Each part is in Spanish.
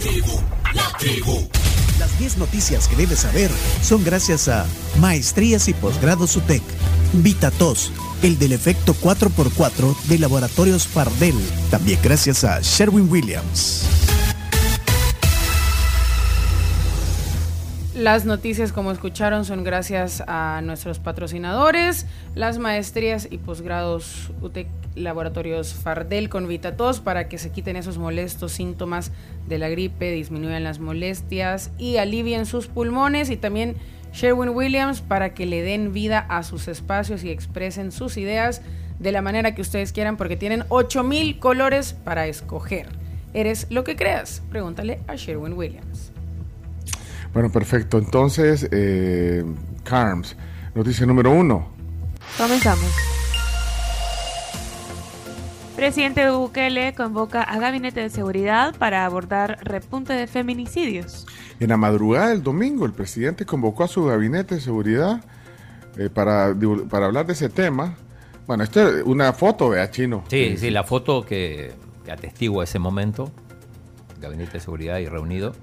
tribu, la tribu. Las 10 noticias que debes saber son gracias a Maestrías y Posgrados UTEC, VitaTos, el del efecto 4x4 de Laboratorios Fardel, también gracias a Sherwin Williams. Las noticias, como escucharon, son gracias a nuestros patrocinadores, las maestrías y posgrados UTEC Laboratorios Fardel con VitaTos para que se quiten esos molestos síntomas de la gripe, disminuyan las molestias y alivien sus pulmones y también Sherwin Williams para que le den vida a sus espacios y expresen sus ideas de la manera que ustedes quieran porque tienen 8000 colores para escoger. ¿Eres lo que creas? Pregúntale a Sherwin Williams. Bueno, perfecto. Entonces, eh, Carms, noticia número uno. Comenzamos. Presidente Bukele convoca a Gabinete de Seguridad para abordar repunte de feminicidios. En la madrugada del domingo, el presidente convocó a su Gabinete de Seguridad eh, para, para hablar de ese tema. Bueno, esto es una foto, vea, Chino. Sí, sí, la foto que, que atestigua ese momento. Gabinete de Seguridad y reunido.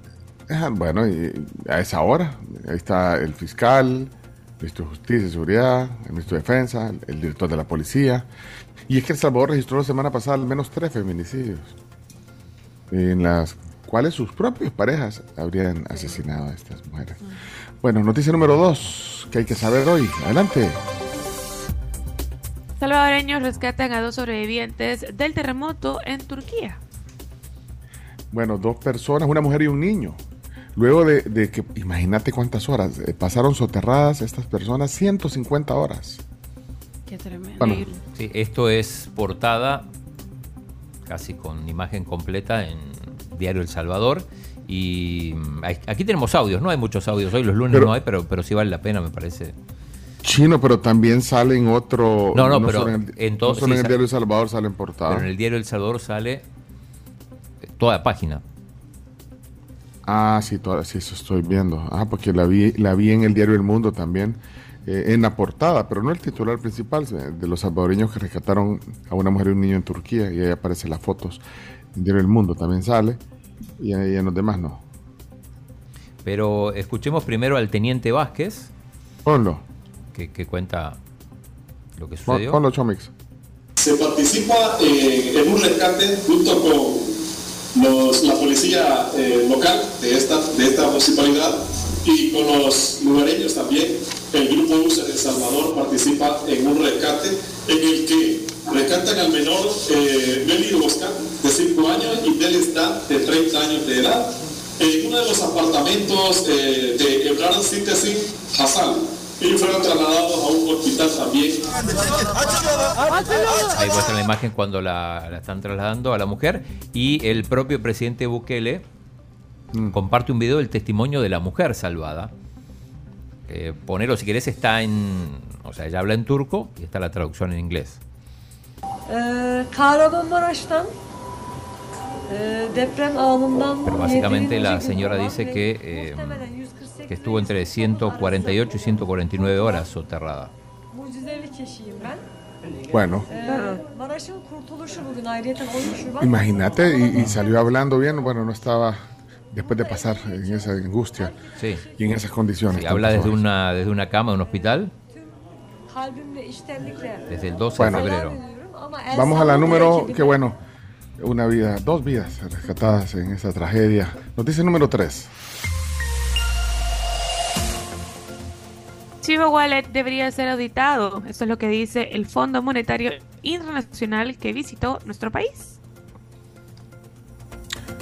Bueno, y a esa hora, ahí está el fiscal, el ministro de Justicia y Seguridad, el ministro de Defensa, el director de la policía. Y es que El Salvador registró la semana pasada al menos tres feminicidios, en las cuales sus propias parejas habrían asesinado a estas mujeres. Bueno, noticia número dos, que hay que saber hoy. Adelante. Salvadoreños rescatan a dos sobrevivientes del terremoto en Turquía. Bueno, dos personas, una mujer y un niño, Luego de, que, imagínate cuántas horas, eh, pasaron soterradas estas personas 150 horas. Qué tremendo. Sí, esto es portada casi con imagen completa en Diario El Salvador. Y mm, aquí tenemos audios, no hay muchos audios hoy, los lunes no hay, pero, pero sí vale la pena, me parece. Chino, pero también sale en otro. No, no, pero en, el, no en el Diario El Salvador sale en portada. Pero en el Diario El Salvador sale toda la página. Ah, sí, toda, sí, eso estoy viendo. Ah, porque la vi, la vi en el diario El Mundo también, eh, en la portada, pero no el titular principal, de los salvadoreños que rescataron a una mujer y un niño en Turquía, y ahí aparecen las fotos. En el diario El Mundo también sale, y, en los demás no. Pero escuchemos primero al teniente Vázquez. Ponlo. Que, cuenta lo que sucedió. Ponlo, Chomix. Se participa eh, en un rescate junto con la policía eh, local de esta, de esta municipalidad y con los lugareños también. El grupo USA de El Salvador participa en un rescate en el que rescatan al menor eh, Bosca de 5 años y Del está de 30 años de edad en uno de los apartamentos eh, de Ebrard Síntesis Hassan ellos fueron trasladados a también. Ahí muestra la imagen cuando la, están trasladando a la mujer. Y el propio presidente Bukele mm. comparte un video del testimonio de la mujer salvada. Eh, ponelo si querés, está en. O sea, ella habla en turco y está la traducción en inglés. Eh, eh, Pero básicamente la señora dice que eh, que estuvo entre 148 y 149 horas soterrada. Bueno, imagínate, y, salió hablando bien, bueno, no estaba después de pasar en esa angustia y en esas condiciones. habla desde una, desde una cama de un hospital. Desde el 12 de febrero. Vamos a la número, que bueno, una vida, dos vidas rescatadas en esa tragedia. Noticia número 3. Chivo Wallet debería ser auditado. Eso es lo que dice el Fondo Monetario Internacional que visitó nuestro país.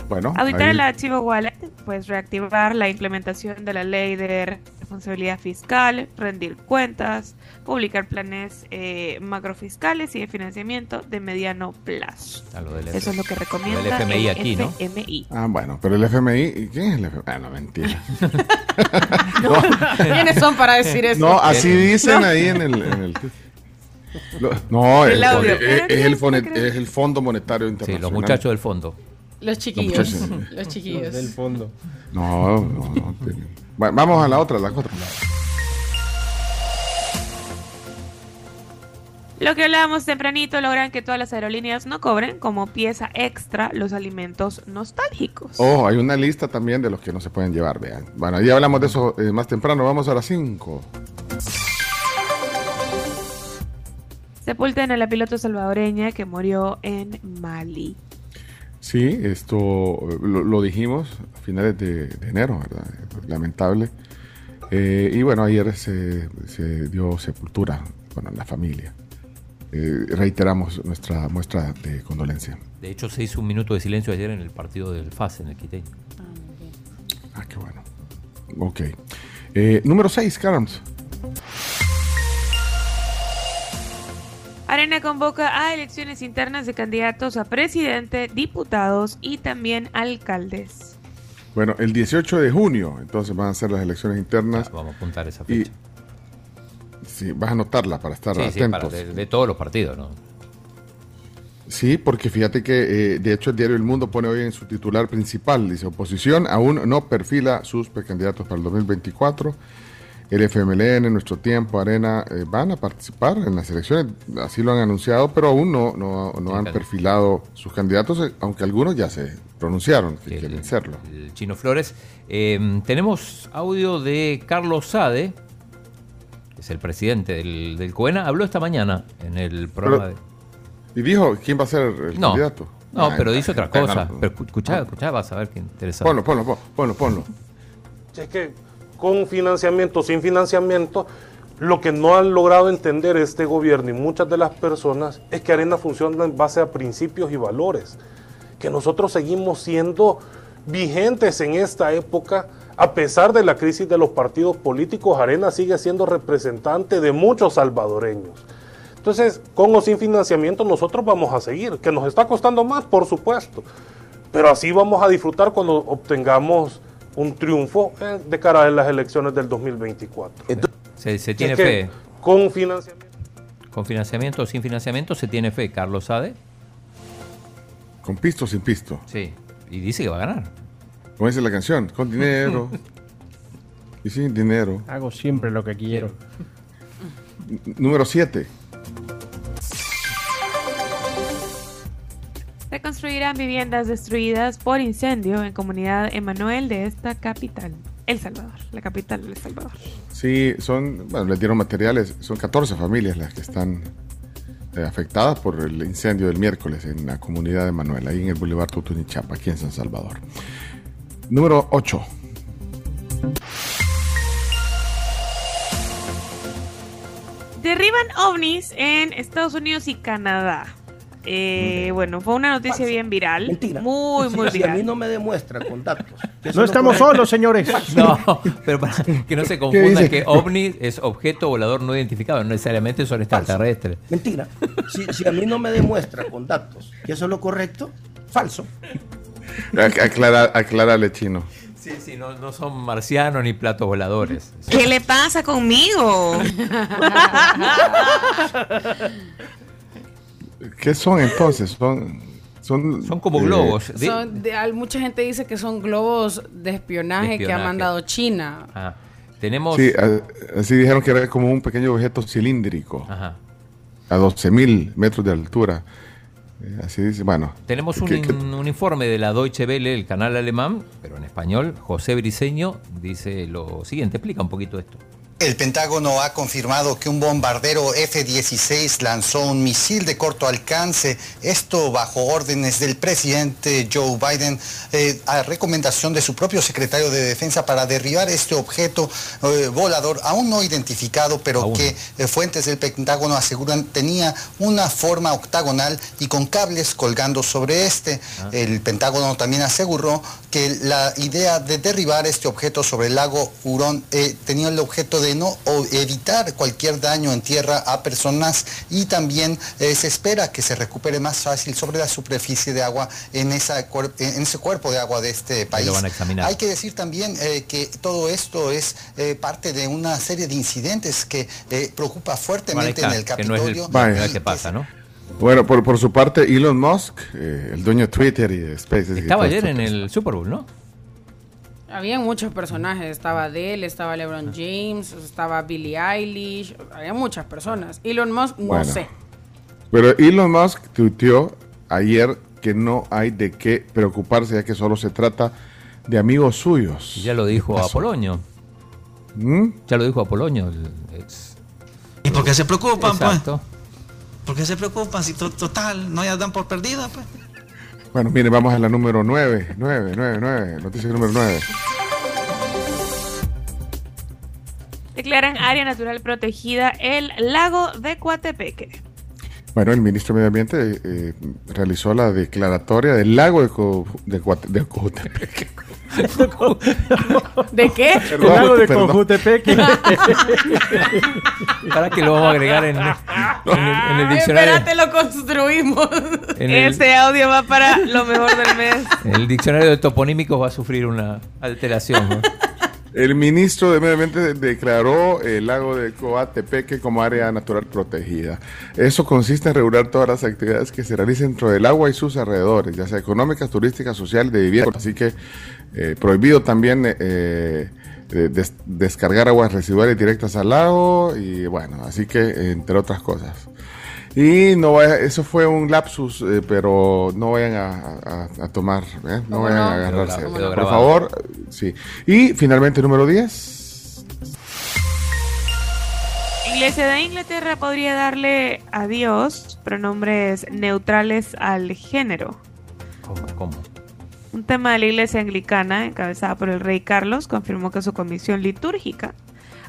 Bueno, auditar el archivo Wallet, pues reactivar la implementación de la ley de responsabilidad fiscal, rendir cuentas, publicar planes eh, macrofiscales y de financiamiento de mediano plazo. Eso es lo que recomienda el FMI aquí, ¿no? Ah, bueno, pero el FMI, ¿quién es el FMI? Ah, no, mentira. ¿Quiénes son para decir eso? No, así dicen ahí en el... no, es, el, Fondo Monetario Internacional. Sí, los muchachos del fondo. Los chiquillos. Los, chiquillos. del fondo. No, no, no. Bueno, vamos a la otra, la otra. Lo que hablábamos tempranito logran que todas las aerolíneas no cobren como pieza extra los alimentos nostálgicos. Oh, hay una lista también de los que no se pueden llevar, vean. Bueno, ya hablamos de eso eh, más temprano, vamos a las 5. Sepultan a la piloto salvadoreña que murió en Mali. Sí, esto lo, lo dijimos a finales de, de enero, ¿verdad? Lamentable. Eh, y bueno, ayer se, se dio sepultura, bueno, en la familia. Eh, reiteramos nuestra muestra de condolencia. De hecho, se hizo un minuto de silencio ayer en el partido del FAS, en el Quiteño. Ah, qué bueno. Ok. Eh, número 6, Carms. Arena convoca a elecciones internas de candidatos a presidente, diputados y también alcaldes. Bueno, el 18 de junio, entonces van a ser las elecciones internas. Vamos a apuntar esa Y fecha. sí, vas a anotarla para estar Sí, sí, atentos. para- de, de todos los partidos, ¿no? Sí, porque fíjate que eh, de hecho el diario El Mundo pone hoy en su titular principal, dice oposición aún no perfila sus precandidatos para el 2024. El FMLN, Nuestro Tiempo, Arena eh, van a participar en las elecciones, así lo han anunciado, pero aún no, no, no han perfilado sus candidatos, eh, aunque algunos ya se pronunciaron que el, quieren serlo. el Chino Flores. Eh, tenemos audio de Carlos Sade, que es el presidente del, del COENA. Habló esta mañana en el programa Pero- Y dijo quién va a ser el No, candidato. No, Ah, pero dice otra cosa. Pero escu- escuchá, escuchá, vas a ver qué interesante. Ponlo, ponlo, ponlo, ponlo, ponlo. Es que con financiamiento, sin financiamiento, lo que no han logrado entender este gobierno y muchas de las personas es que Arena funciona en base a principios y valores. Que nosotros seguimos siendo vigentes en esta época, a pesar de la crisis de los partidos políticos, Arena sigue siendo representante de muchos salvadoreños. Entonces, con o sin financiamiento, nosotros vamos a seguir, que nos está costando más, por supuesto. Pero así vamos a disfrutar cuando obtengamos un triunfo eh, de cara a las elecciones del 2024. se, se tiene fe. Con financiamiento. Con financiamiento o sin financiamiento se tiene fe. Carlos Sade, Con pisto o sin pisto. sí. Y dice que va a ganar. Como dice la canción, con dinero. y sin dinero. Hago siempre lo que quiero. Número 7. Reconstruirán viviendas destruidas por incendio en comunidad Emanuel de esta capital, El Salvador, la capital de El Salvador. Sí, son, bueno, les dieron materiales, son 14 familias las que están eh, afectadas por el incendio del miércoles en la comunidad de Manuel, ahí en el Boulevard Tutunichapa, aquí en San Salvador. Número 8. Derriban ovnis en Estados Unidos y Canadá. Eh, bueno, fue una noticia bien viral. Mentira. Muy, muy Si a mí viral. no me demuestra con datos. No estamos solos, señores. No, pero para que no se confundan que ovni es objeto volador no identificado, no necesariamente son extraterrestres. Mentira. Si, si a mí no me demuestra con datos que eso es lo correcto, falso. Aclara, aclárale, chino. Sí, sí, no, no son marcianos ni platos voladores. ¿Qué le pasa conmigo? ¿Qué son entonces? Son, son, Son como eh, globos. de- Son de- al- mucha gente dice que son globos de espionaje, De que ha mandado China. Ah, tenemos. Sí, a- así dijeron que era como un pequeño objeto cilíndrico Ajá. a 12.000 metros de altura. Eh, Así dice, bueno. Tenemos un, ¿qué- qué- in- un informe de la Deutsche Welle, el canal alemán, pero en español. José Briseño dice lo siguiente: explica un poquito esto. El Pentágono ha confirmado que un bombardero F-16 lanzó un misil de corto alcance, esto bajo órdenes del presidente Joe Biden, eh, a recomendación de su propio secretario de Defensa para derribar este objeto eh, volador aún no identificado, pero Aún. que eh, fuentes del Pentágono aseguran tenía una forma octagonal y con cables colgando sobre este. El Pentágono también aseguró que la idea de derribar este objeto sobre el lago Hurón tenía el objeto de no o evitar cualquier daño en tierra a personas y también eh, se espera que se recupere más fácil sobre la superficie de agua en, esa en ese cuerpo de agua de este país. lo van a examinar. Hay que decir también eh, que todo esto es eh, parte de una serie de incidentes que eh, preocupa fuertemente está, en el que no es el Capitolio. Vaya. primera y que pasa, ¿no? Bueno, por, por su parte, Elon Musk, eh, el dueño de Twitter y de SpaceX. Estaba ayer en el Super Bowl, ¿no? Había muchos personajes, estaba Adele, estaba LeBron James, estaba Billie Eilish, había muchas personas. Elon Musk, no Bueno. sé. Pero Elon Musk tuiteó ayer que no hay de qué preocuparse, ya que solo se trata de amigos suyos. Ya lo dijo? Apolonio. ¿Mm? Ya lo dijo Apolonio, el ex. ¿Y por qué se preocupan, pues? Exacto. ¿Por qué se preocupan si to- total no ya dan por perdida, pues? Bueno, mire, vamos a la número 9, 9, 9, 9, noticia número 9. Declaran área natural protegida el lago de Coatepeque. Bueno, el ministro de Medio Ambiente eh, realizó la declaratoria del lago de, Co- de, Coate- de Coatepec. ¿De qué? El lago de Conjutepeque. Para que lo vamos a agregar en, en el, en el diccionario. Espérate, lo construimos. En el, Este audio va para lo mejor del mes. el diccionario de toponímicos va a sufrir una alteración. ¿no? El ministro de Medio Ambiente declaró el lago de Coatepeque como área natural protegida. Eso consiste en regular todas las actividades que se realicen dentro del agua y sus alrededores, ya sea económicas, turísticas, sociales, de vivienda. Así que eh, prohibido también eh, eh, des- descargar aguas residuales directas al lago y bueno, así que entre otras cosas. Y no vaya, eso fue un lapsus, eh, pero no vayan a, a- a tomar, ¿eh? no ¿Cómo vayan no? a agarrarse. Por favor, sí. Y finalmente, número 10. Iglesia de Inglaterra podría darle a Dios pronombres neutrales al género. ¿Cómo? cómo? Un tema de la Iglesia Anglicana, encabezada por el rey Carlos, confirmó que su comisión litúrgica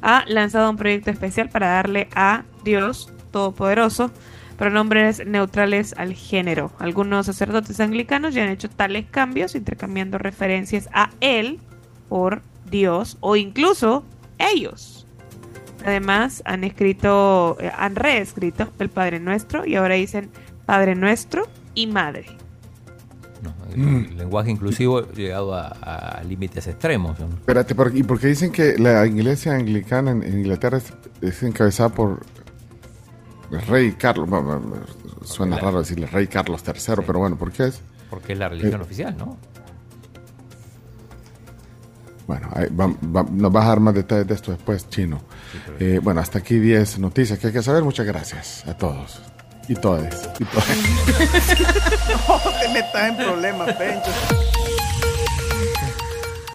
ha lanzado un proyecto especial para darle a Dios Todopoderoso pronombres neutrales al género. Algunos sacerdotes anglicanos ya han hecho tales cambios, intercambiando referencias a Él por Dios o incluso ellos. Además, han escrito, eh, han reescrito el Padre Nuestro y ahora dicen Padre Nuestro y Madre. No, el lenguaje inclusivo llegado a, a límites extremos. ¿no? Espérate, ¿por- ¿y por qué dicen que la iglesia anglicana en, en Inglaterra es, es encabezada por rey Carlos? Bueno, suena La- raro decirle rey Carlos III, pero bueno, ¿por qué es? Porque es la religión Eh, oficial, ¿no? Bueno, ahí va- va- nos vas a dar más detalles de esto después, chino. Eh, bueno, hasta aquí 10 noticias que hay que saber. Muchas gracias a todos y todas. Y todas. No te metas en problemas, Pencho.